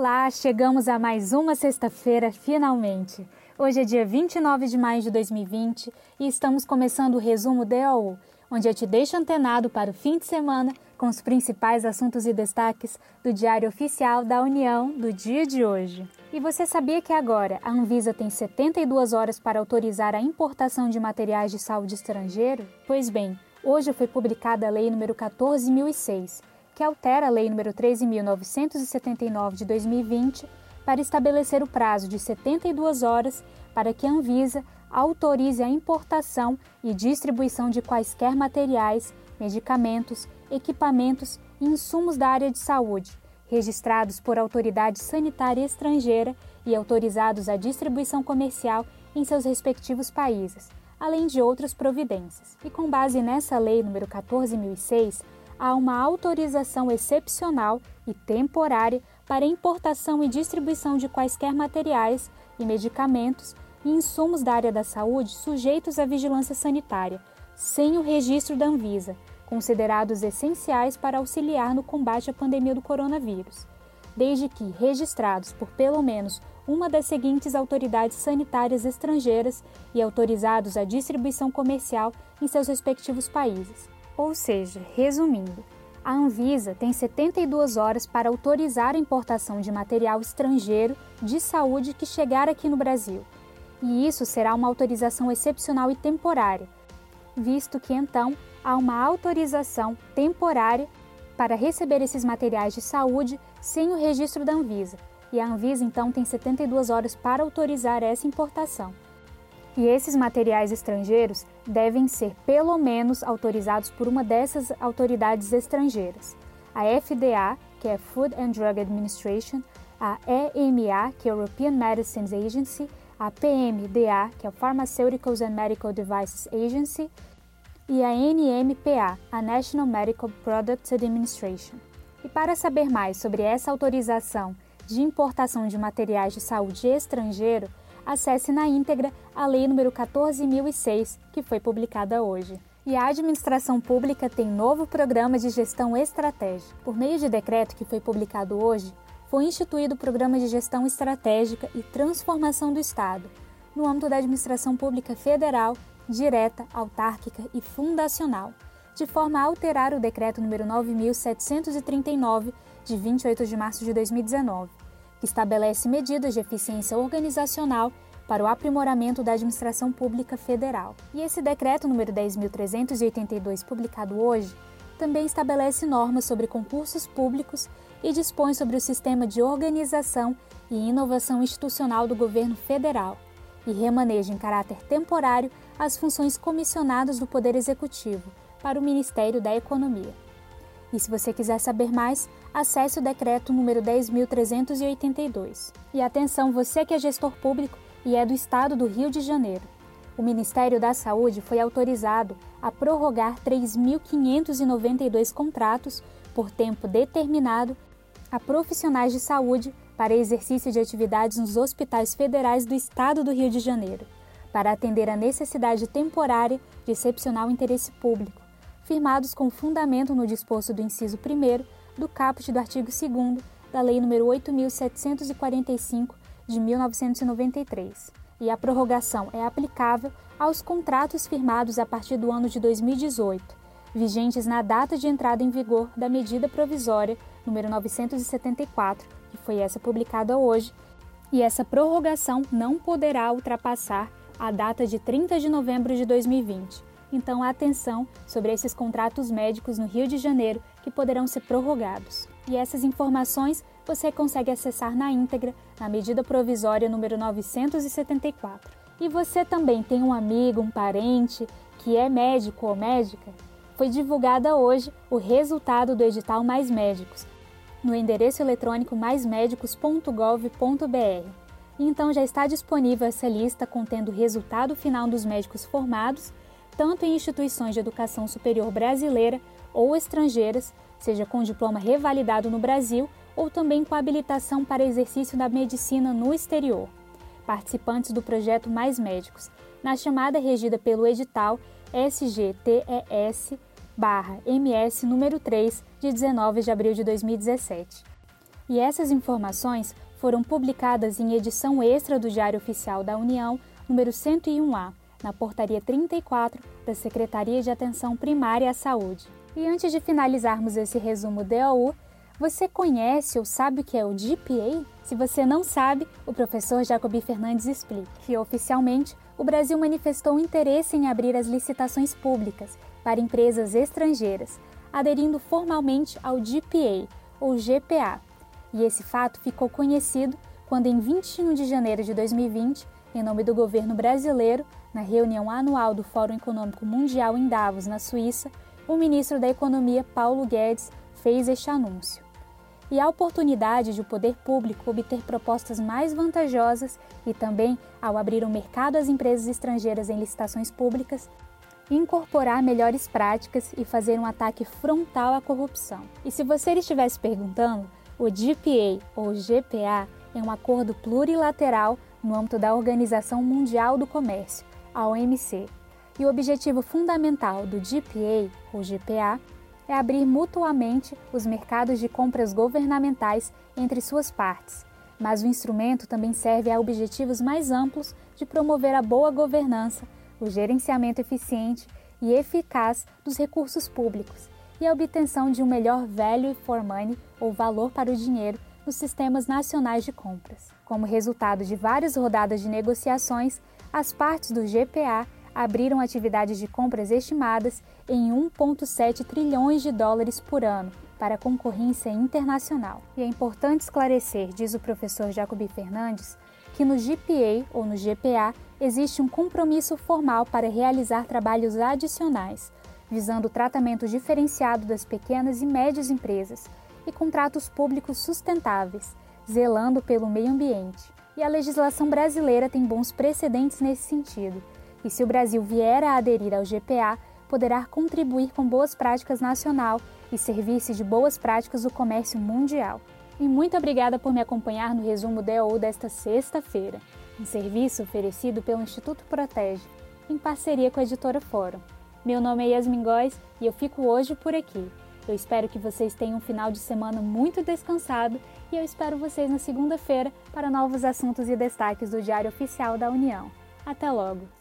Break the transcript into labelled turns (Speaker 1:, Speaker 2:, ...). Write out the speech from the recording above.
Speaker 1: Olá, chegamos a mais uma sexta-feira, finalmente. Hoje é dia 29 de maio de 2020 e estamos começando o resumo DOU, onde eu te deixo antenado para o fim de semana com os principais assuntos e destaques do Diário Oficial da União do dia de hoje. E você sabia que agora a Anvisa tem 72 horas para autorizar a importação de materiais de saúde estrangeiro? Pois bem, hoje foi publicada a Lei nº 14.006 que altera a Lei nº 13.979 de 2020 para estabelecer o prazo de 72 horas para que a Anvisa autorize a importação e distribuição de quaisquer materiais, medicamentos, equipamentos e insumos da área de saúde, registrados por autoridade sanitária estrangeira e autorizados à distribuição comercial em seus respectivos países, além de outras providências. E com base nessa Lei nº 14.006, há uma autorização excepcional e temporária para importação e distribuição de quaisquer materiais e medicamentos e insumos da área da saúde sujeitos à vigilância sanitária, sem o registro da Anvisa, considerados essenciais para auxiliar no combate à pandemia do coronavírus, desde que registrados por pelo menos uma das seguintes autoridades sanitárias estrangeiras e autorizados à distribuição comercial em seus respectivos países. Ou seja, resumindo, a Anvisa tem 72 horas para autorizar a importação de material estrangeiro de saúde que chegar aqui no Brasil. E isso será uma autorização excepcional e temporária, visto que então há uma autorização temporária para receber esses materiais de saúde sem o registro da Anvisa. E a Anvisa então tem 72 horas para autorizar essa importação. E esses materiais estrangeiros devem ser pelo menos autorizados por uma dessas autoridades estrangeiras: a FDA, que é Food and Drug Administration, a EMA, que é European Medicines Agency, a PMDA, que é Pharmaceuticals and Medical Devices Agency, e a NMPA, a National Medical Products Administration. E para saber mais sobre essa autorização de importação de materiais de saúde estrangeiro, acesse na íntegra a Lei nº 14.006, que foi publicada hoje. E a administração pública tem novo programa de gestão estratégica. Por meio de decreto que foi publicado hoje, foi instituído o Programa de Gestão Estratégica e Transformação do Estado, no âmbito da administração pública federal, direta, autárquica e fundacional, de forma a alterar o decreto número 9739 de 28 de março de 2019 que estabelece medidas de eficiência organizacional para o aprimoramento da administração pública federal. E esse decreto número 10.382, publicado hoje, também estabelece normas sobre concursos públicos e dispõe sobre o sistema de organização e inovação institucional do governo federal e remaneja em caráter temporário as funções comissionadas do Poder Executivo para o Ministério da Economia. E se você quiser saber mais, acesse o decreto número 10.382. E atenção, você que é gestor público e é do estado do Rio de Janeiro. O Ministério da Saúde foi autorizado a prorrogar 3.592 contratos por tempo determinado a profissionais de saúde para exercício de atividades nos hospitais federais do estado do Rio de Janeiro, para atender a necessidade temporária de excepcional interesse público firmados com fundamento no disposto do inciso 1 do caput do artigo 2 da Lei nº 8.745 de 1993. E a prorrogação é aplicável aos contratos firmados a partir do ano de 2018, vigentes na data de entrada em vigor da medida provisória número 974, que foi essa publicada hoje, e essa prorrogação não poderá ultrapassar a data de 30 de novembro de 2020 então atenção sobre esses contratos médicos no Rio de Janeiro que poderão ser prorrogados. E essas informações você consegue acessar na íntegra na medida provisória número 974. E você também tem um amigo, um parente que é médico ou médica? Foi divulgada hoje o resultado do edital Mais Médicos no endereço eletrônico maismedicos.gov.br. Então já está disponível essa lista contendo o resultado final dos médicos formados tanto em instituições de educação superior brasileira ou estrangeiras, seja com diploma revalidado no Brasil ou também com habilitação para exercício da medicina no exterior. Participantes do projeto Mais Médicos, na chamada regida pelo edital SGTES/MS número 3, de 19 de abril de 2017. E essas informações foram publicadas em edição extra do Diário Oficial da União, número 101A, na Portaria 34 da Secretaria de Atenção Primária à Saúde. E antes de finalizarmos esse resumo DOU, você conhece ou sabe o que é o GPA? Se você não sabe, o professor Jacobi Fernandes explica que oficialmente o Brasil manifestou interesse em abrir as licitações públicas para empresas estrangeiras, aderindo formalmente ao GPA ou GPA. E esse fato ficou conhecido quando, em 21 de janeiro de 2020, em nome do governo brasileiro, na reunião anual do Fórum Econômico Mundial em Davos, na Suíça, o ministro da Economia Paulo Guedes fez este anúncio e a oportunidade de o poder público obter propostas mais vantajosas e também, ao abrir o mercado às empresas estrangeiras em licitações públicas, incorporar melhores práticas e fazer um ataque frontal à corrupção. E se você estivesse perguntando, o GPA ou GPA é um acordo plurilateral no âmbito da Organização Mundial do Comércio, a OMC. E o objetivo fundamental do GPA ou GPA é abrir mutuamente os mercados de compras governamentais entre suas partes, mas o instrumento também serve a objetivos mais amplos de promover a boa governança, o gerenciamento eficiente e eficaz dos recursos públicos e a obtenção de um melhor value for money ou valor para o dinheiro nos sistemas nacionais de compras. Como resultado de várias rodadas de negociações, as partes do GPA abriram atividades de compras estimadas em 1,7 trilhões de dólares por ano para a concorrência internacional. E é importante esclarecer, diz o professor Jacobi Fernandes, que no GPA ou no GPA existe um compromisso formal para realizar trabalhos adicionais, visando o tratamento diferenciado das pequenas e médias empresas e contratos públicos sustentáveis, zelando pelo meio ambiente. E a legislação brasileira tem bons precedentes nesse sentido e se o Brasil vier a aderir ao GPA, poderá contribuir com boas práticas nacional e servir-se de boas práticas do comércio mundial. E muito obrigada por me acompanhar no resumo DOU desta sexta-feira, um serviço oferecido pelo Instituto Protege, em parceria com a editora Fórum. Meu nome é Yasmin Góes e eu fico hoje por aqui. Eu espero que vocês tenham um final de semana muito descansado e eu espero vocês na segunda-feira para novos assuntos e destaques do Diário Oficial da União. Até logo!